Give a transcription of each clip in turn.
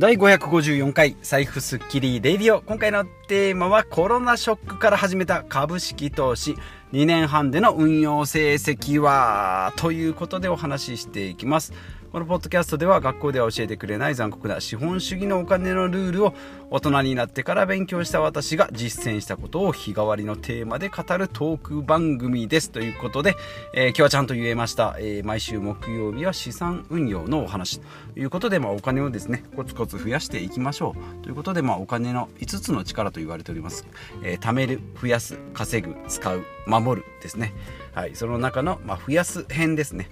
第554回財布スッキリレディオ。今回のテーマはコロナショックから始めた株式投資。2年半での運用成績は？ということでお話ししていきます。このポッドキャストでは学校では教えてくれない残酷な資本主義のお金のルールを大人になってから勉強した私が実践したことを日替わりのテーマで語るトーク番組ですということで、えー、今日はちゃんと言えました、えー、毎週木曜日は資産運用のお話ということで、まあ、お金をですねコツコツ増やしていきましょうということで、まあ、お金の5つの力と言われております、えー、貯める増やす稼ぐ使う守るですね。はい。その中の、まあ、増やす編ですね。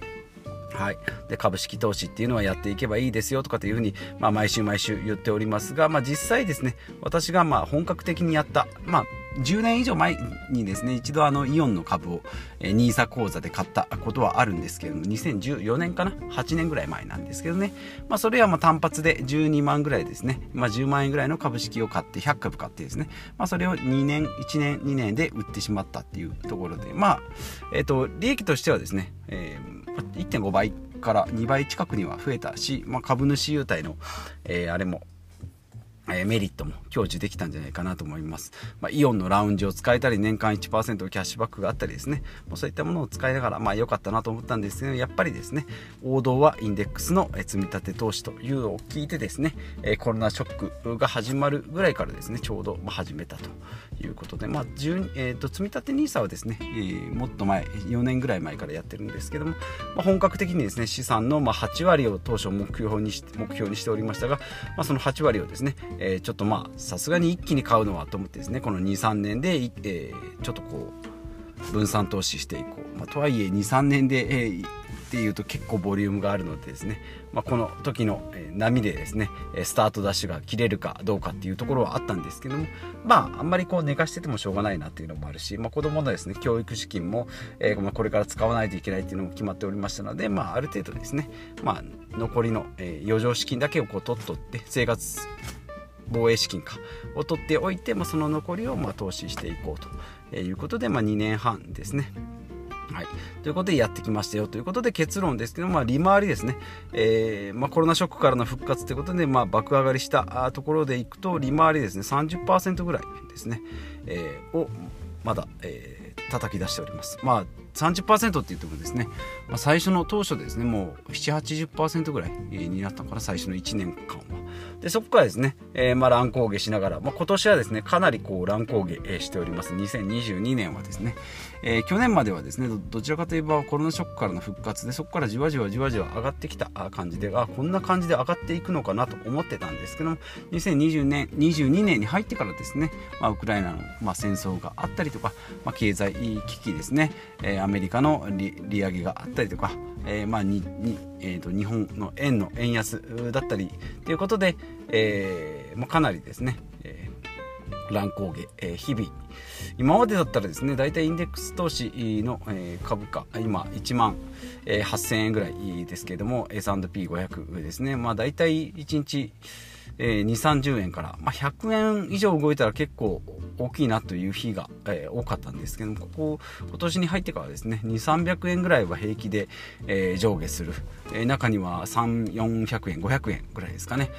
はい、で株式投資っていうのはやっていけばいいですよとかっていうふうに、まあ、毎週毎週言っておりますが、まあ、実際ですね私がまあ本格的にやった、まあ、10年以上前にですね一度あのイオンの株を NISA 口座で買ったことはあるんですけれども2014年かな？8年ぐらい前なんですけどね、まあ、それはまあ単発で12万ぐらいですね、まあ、10万円ぐらいの株式を買って100株買ってですね、まあ、それを2年1年2年で売ってしまったっていうところで。まあえっ、ー、と利益としてはですね、えー、1.5倍から2倍近くには増えたし、まあ、株主優待の、えー、あれもメリットも享受できたんじゃないかなと思います。まあ、イオンのラウンジを使えたり、年間1%キャッシュバックがあったりですね、そういったものを使いながら、まあ良かったなと思ったんですけど、やっぱりですね、王道はインデックスの積み立て投資というのを聞いてですね、コロナショックが始まるぐらいからですね、ちょうど始めたということで、まあ、えーと、積み立て NISA はですね、もっと前、4年ぐらい前からやってるんですけども、まあ、本格的にですね、資産のま8割を当初目標にし目標にしておりましたが、まあ、その8割をですね、えー、ちょっとまあさすがに一気に買うのはと思ってですねこの23年で、えー、ちょっとこう分散投資していこう、まあ、とはいえ23年で、えー、っていうと結構ボリュームがあるのでですね、まあ、この時の波でですねスタートダッシュが切れるかどうかっていうところはあったんですけどもまああんまりこう寝かしててもしょうがないなっていうのもあるし、まあ、子供のですね教育資金も、えー、まあ、これから使わないといけないっていうのも決まっておりましたので、まあ、ある程度ですね、まあ、残りの、余剰資金だけをこう取っとって生活防衛資金かを取っておいて、まあ、その残りをま投資していこうということで、まあ、2年半ですね。はい、ということでやってきましたよ。ということで結論ですけど、まあ、利回りですね、えー、まあ、コロナショックからの復活ということで、まあ、爆上がりしたところでいくと利回りですね。30%ぐらいですね、えー、をまだ、えー、叩き出しております。まあ30%って言ってもですね、まあ、最初の当初ですねもう780%ぐらいになったのかな最初の1年間は。でそこからですね、えー、まあ乱高下しながら、まあ、今年はですねかなりこう乱高下しております。2022年はですね、えー、去年まではですねどちらかといえばコロナショックからの復活でそこからじわじわじわじわ上がってきた感じであこんな感じで上がっていくのかなと思ってたんですけども2020年22年に入ってからですね、まあ、ウクライナの、まあ、戦争があったりとか、まあ、経済危機ですね、えー、アメリカの利上げがあったりとか、えー、まあににえーと、日本の円の円安だったりということで、えーまあ、かなりですね、えー、乱高下、えー、日々。今までだったらですね大体インデックス投資の、えー、株価今1万、えー、8000円ぐらいですけれども S&P500 ですね。まあ大体1日えー、2、30円から、まあ、100円以上動いたら結構大きいなという日が、えー、多かったんですけども、ここ、今年に入ってからですね、2、300円ぐらいは平気で、えー、上下する。えー、中には3、400円、500円ぐらいですかね、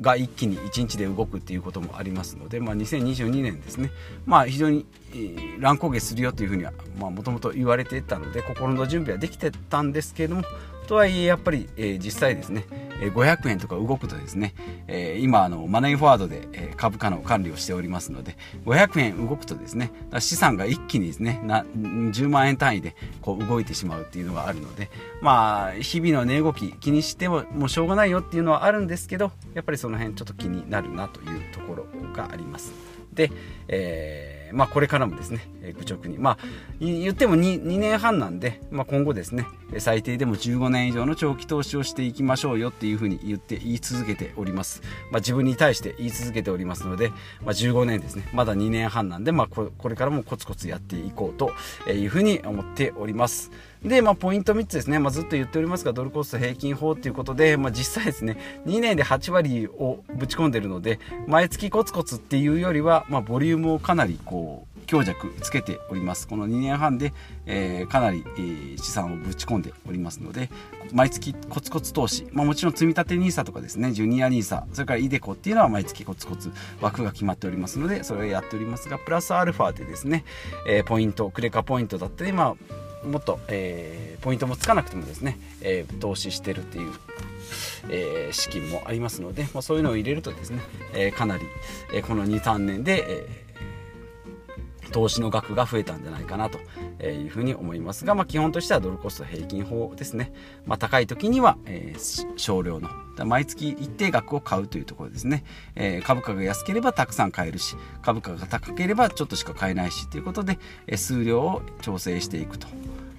が一気に1日で動くっていうこともありますので、まあ、2022年ですね、まあ、非常に、えー、乱高下するよというふうには、もともと言われていたので、心の準備はできてたんですけども、とはいえやっぱり、えー、実際ですね、500円とか動くとですね、え、今あのマネーフォワードで、え株価の管理をしておりますので500円動くとですね資産が一気にですねな10万円単位でこう動いてしまうっていうのがあるのでまあ日々の値動き気にしてももうしょうがないよっていうのはあるんですけどやっぱりその辺ちょっと気になるなというところがあります。で、えーまあ、これからもですね、え愚直に、まあ、言っても 2, 2年半なんで、まあ、今後ですね、最低でも15年以上の長期投資をしていきましょうよっていうふうに言って言い続けております。まあ、自分に対して言い続けておりますので、まあ、15年ですね、まだ2年半なんで、まあこ、これからもコツコツやっていこうというふうに思っております。で、まあ、ポイント3つですね、まあ、ずっと言っておりますが、ドルコスト平均法ということで、まあ、実際ですね、2年で8割をぶち込んでるので、毎月コツコツっていうよりは、まあ、ボリュームをかなりこう、強弱つけております。この2年半で、えー、かなり、えー、資産をぶち込んでおりますので毎月コツコツ投資、まあ、もちろん積み立て NISA とかですねジュニア NISA それから iDeCo っていうのは毎月コツコツ枠が決まっておりますのでそれをやっておりますがプラスアルファでですね、えー、ポイントクレカポイントだったり、まあ、もっと、えー、ポイントもつかなくてもですね、えー、投資してるっていうえー、資金もありますので、まあ、そういうのを入れるとですね、え、かなり、え、この23年で、え投資の額が増えたんじゃないかなというふうに思いますが、まあ、基本としてはドルコスト平均法ですね、まあ、高い時には、え、少量の毎月一定額を買うというところですね、えー、株価が安ければたくさん買えるし株価が高ければちょっとしか買えないしということで、えー、数量を調整していくと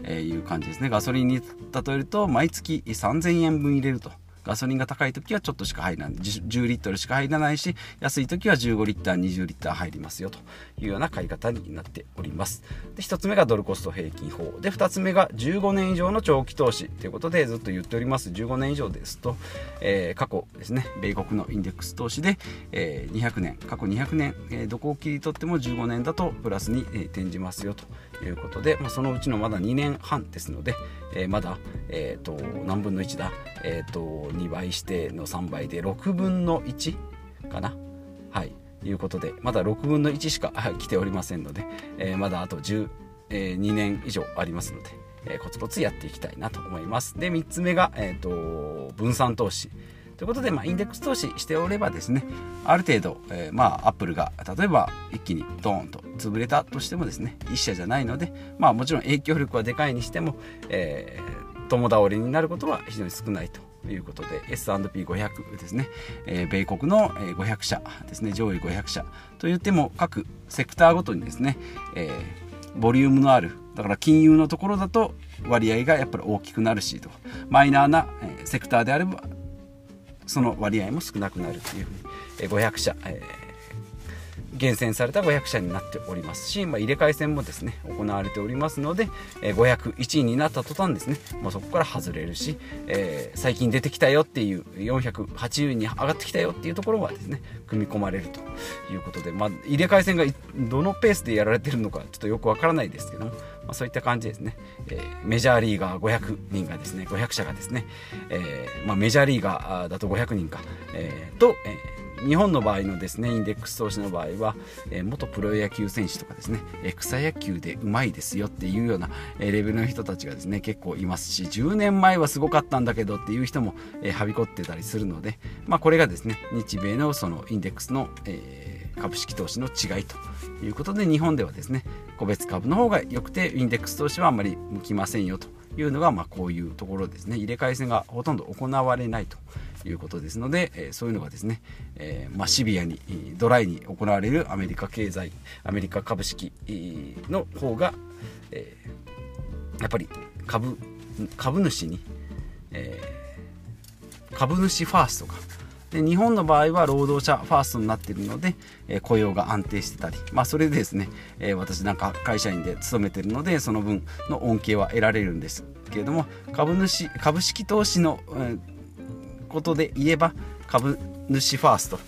いう感じですね。ガソリンに例えると毎月3000円分入れると。ガソリンが高い時はちょっとしか入らない10リットルしか入らないし安い時は15リッター20リッター入りますよというような買い方になっております。で1つ目がドルコスト平均法。で2つ目が15年以上の長期投資ということでずっと言っております。15年以上ですと、えー、過去ですね米国のインデックス投資で、えー、200年過去200年、えー、どこを切り取っても15年だとプラスに、え転じますよということで、まあ、そのうちのまだ2年半ですので、えまだ、えーと、何分の1だ、えーと、2倍しての3倍で6分の1かな？はい。いうことでまだ6分の1しか来ておりませんので、えー、まだあと12、え年以上ありますので、えー、コツコツやっていきたいなと思います。で3つ目が、えーと分散投資。ということで、まあ、インデックス投資しておればですね、ある程度、えー、まあ、アップルが、例えば一気にドーンと潰れたとしてもですね、一社じゃないので、まあ、もちろん影響力はでかいにしても、えー、共倒れになることは非常に少ないということで S&P500 ですね、えー、米国の500社ですね。上位500社といっても各セクターごとにですね、えー、ボリュームのあるだから金融のところだと割合がやっぱり大きくなるしと。マイナーな、セクターであればその割合も少なくなるというふうに、500社、えー、厳選された500社になっておりますし、まあ、入れ替え戦もですね行われておりますので、えー、501位になった途端ですねまあそこから外れるし、えー、最近出てきたよっていう480位に上がってきたよっていうところはですね組み込まれるということで、まあ、入れ替え戦がどのペースでやられてるのかちょっとよくわからないですけども、まあ、そういった感じですね、えー、メジャーリーガー500人がですね500社がですね、えーまあ、メジャーリーガーだと500人か、えー、と、えー日本の場合のですねインデックス投資の場合は、えー、元プロ野球選手とかですね、え、草野球でうまいですよっていうような、えー、レベルの人たちがですね結構いますし10年前はすごかったんだけどっていう人も、えー、はびこってたりするので、まあ、これがですね日米のそのインデックスの、えー、株式投資の違いということで日本ではですね個別株の方が良くてインデックス投資はあんまり向きませんよというのが、まあ、こういうところですね。入れ替え戦がほとんど行われないということですので、え、そういうのがですね、え、まあ、シビアにドライに行われるアメリカ経済アメリカ株式の方が、え、やっぱり株株主に、え株主ファーストかで日本の場合は労働者ファーストになっているので、え、雇用が安定してたり、まあ、それでですね、え、私なんか会社員で勤めてるのでその分の恩恵は得られるんですけれども株主株式投資の、え、ことで言えば株主ファースト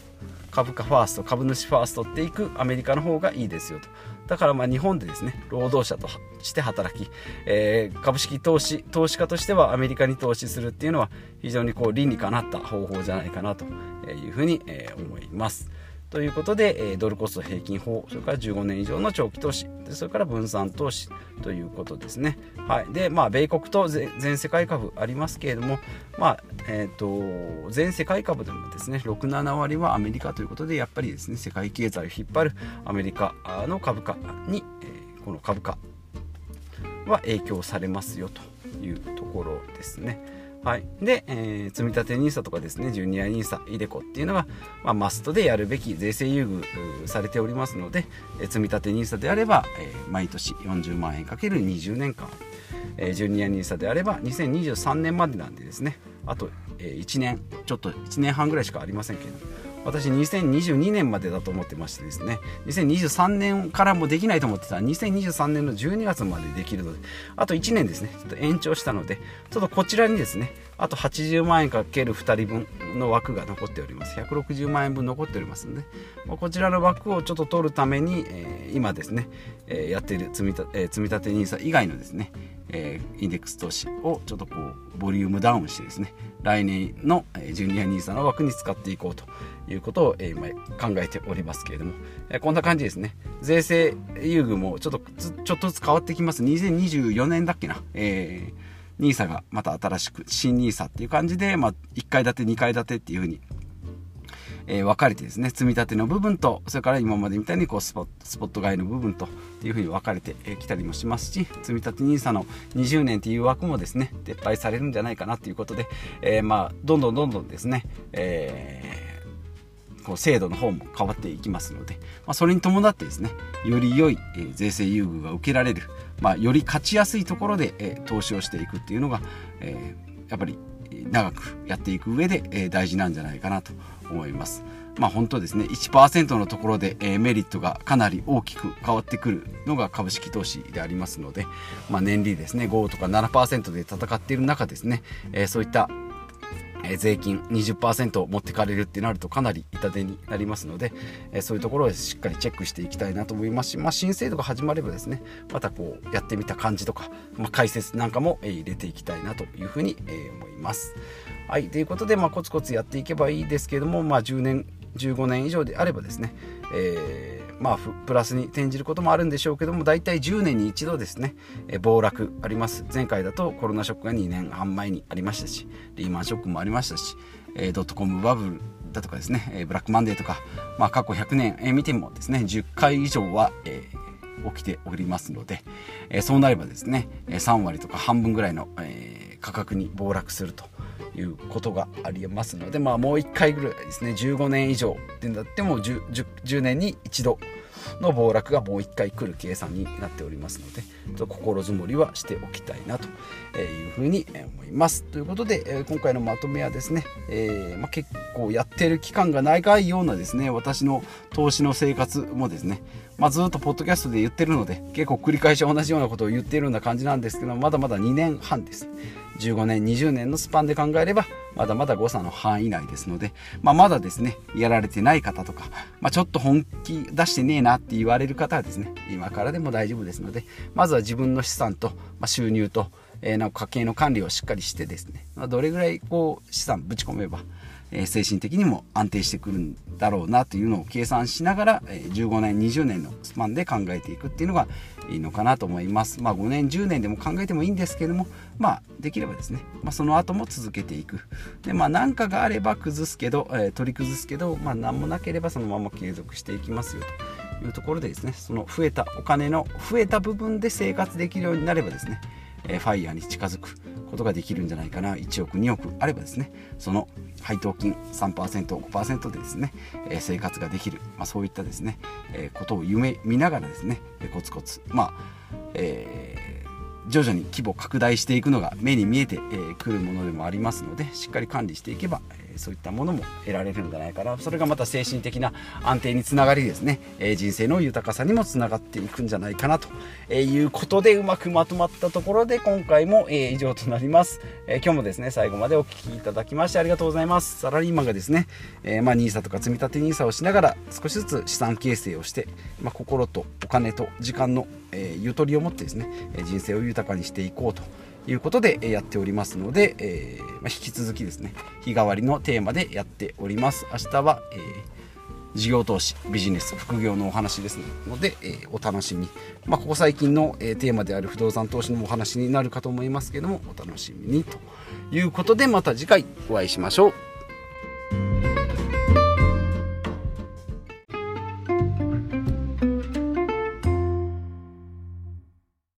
株価ファースト株主ファーストっていくアメリカの方がいいですよと。だからまあ日本でですね労働者として働き、えー、株式投資投資家としてはアメリカに投資するっていうのは非常にこう理にかなった方法じゃないかなというふうに、思います。ということで、えドルコスト平均法それから15年以上の長期投資それから分散投資ということですね。はい、でまあ米国と全世界株ありますけれども、まあえーと、全世界株でもですね67割はアメリカということでやっぱりですね世界経済を引っ張るアメリカの株価に、えー、この株価は影響されますよというところですね。はい、で、えー、積立 NISA とかですねジュニア NISA、イデコっていうのが、まあ、マストでやるべき税制優遇されておりますので、えー、積立 NISA であれば、えー、毎年40万円かける20年間、えー、ジュニア NISA であれば2023年までなんでですねあと、え、1年ちょっと1年半ぐらいしかありませんけど私2022年までだと思ってましてですね。2023年からもできないと思ってた。ら2023年の12月までできるので。あと1年ですね。ちょっと延長したので。ちょっとこちらにですね。あと80万円かける2人分の枠が残っております。160万円分残っておりますので、まあ、こちらの枠をちょっと取るために、えー、今ですね、えー、やっている積み立て、えー、積み立て NISA 以外のですね、えー、インデックス投資をちょっとこうボリュームダウンしてですね。来年のジュニア NISA の枠に使っていこうと。いうことを、え、今考えておりますけれども、え、こんな感じですね。税制優遇もちょっとちょっとずつ変わってきます。2024年だっけな、えー NISA がまた新しく新 NISA っていう感じで、まあ、1階建て2階建てっていうふうに、えー、分かれてですね積み立ての部分とそれから今までみたいにこうスポスポット買いの部分とっていうふうに分かれてきたりもしますし積み立て NISA の20年っていう枠もですね撤廃されるんじゃないかなということで、えー、まあどんどんどんどんですね、えーこう制度の方も変わっていきますので、まあ、それに伴ってですねより良い、え、税制優遇が受けられる、まあ、より勝ちやすいところで、え、投資をしていくっていうのが、え、やっぱり長くやっていく上で、え大事なんじゃないかなと思います。まあ本当ですね、1%のところで、えメリットがかなり大きく変わってくるのが株式投資でありますので、まあ、年利ですね、5とか7%で戦っている中ですね、えそういったえ税金20%持ってかれるってなるとかなり痛手になりますので、えそういうところをしっかりチェックしていきたいなと思いますし、まあ、新制度が始まればですねまたこうやってみた感じとか、まあ、解説なんかも、え入れていきたいなというふうに、え思います。はいということで、まあ、コツコツやっていけばいいですけども、まあ、10年15年以上であればですね、えーまあ、プラスに転じることもあるんでしょうけども大体10年に一度ですね、え暴落あります。前回だとコロナショックが2年半前にありましたしリーマンショックもありましたし、えドットコムバブルだとかですね、えブラックマンデーとか、まあ、過去100年、え見てもですね10回以上は、え起きておりますので、えそうなればですね3割とか半分ぐらいの、え価格に暴落するということがありますので、まあ、もう1回ぐらいですね15年以上ってなっても 10, 10, 年に一度の暴落がもう1回来る計算になっておりますのでちょっと心づもりはしておきたいなというふうに思います。ということで今回のまとめはですね、えー、まあ、結構やってる期間が長いようなですね私の投資の生活もですね、まあ、ずっとポッドキャストで言ってるので結構繰り返し同じようなことを言っているような感じなんですけどまだまだ2年半です。15年20年のスパンで考えればまだまだ誤差の範囲内ですので、まあ、まだですねやられてない方とか、まあ、ちょっと本気出してねえなって言われる方はですね今からでも大丈夫ですのでまずは自分の資産と、ま、収入と、えー、な家計の管理をしっかりしてですね、ま、どれぐらいこう資産ぶち込めばえ精神的にも安定してくるんだろうなというのを計算しながら、え15年20年のスパンで考えていくっていうのがいいのかなと思います。まあ5年10年でも考えてもいいんですけどもまあできればですね、まあ、その後も続けていく。でまあ何かがあれば崩すけど、えー、取り崩すけどまあ何もなければそのまま継続していきますよと。いうところでですねその増えたお金の増えた部分で生活できるようになればですね、えー、ファイヤーに近づく。ことができるんじゃないかな。1億2億あればですね。その配当金 3%5% でですね、え生活ができる、まあ、そういったですね、えことを夢見ながらですね、えコツコツ。まあ、えー、徐々に規模拡大していくのが目に見えてく、えー、るものでもありますのでしっかり管理していけば、そういったものも得られるんじゃないかな。それがまた精神的な安定につながりですね、えー、人生の豊かさにもつながっていくんじゃないかなと。いうことでうまくまとまったところで今回も、えー、以上となります、えー、今日もですね最後までお聴きいただきましてありがとうございます。サラリーマンがですね、えー、まあ NISA とか積み立て NISA をしながら少しずつ資産形成をして、まあ、心とお金と時間の、えゆとりを持ってですね人生を豊かにしていこうと。いうことでやっておりますので、えー、まあ、引き続きですね日替わりのテーマでやっております。明日は、えー、事業投資ビジネス副業のお話ですので、えー、お楽しみまあ、ここ最近の、えテーマである不動産投資のお話になるかと思いますけどもお楽しみにということでまた次回お会いしましょう。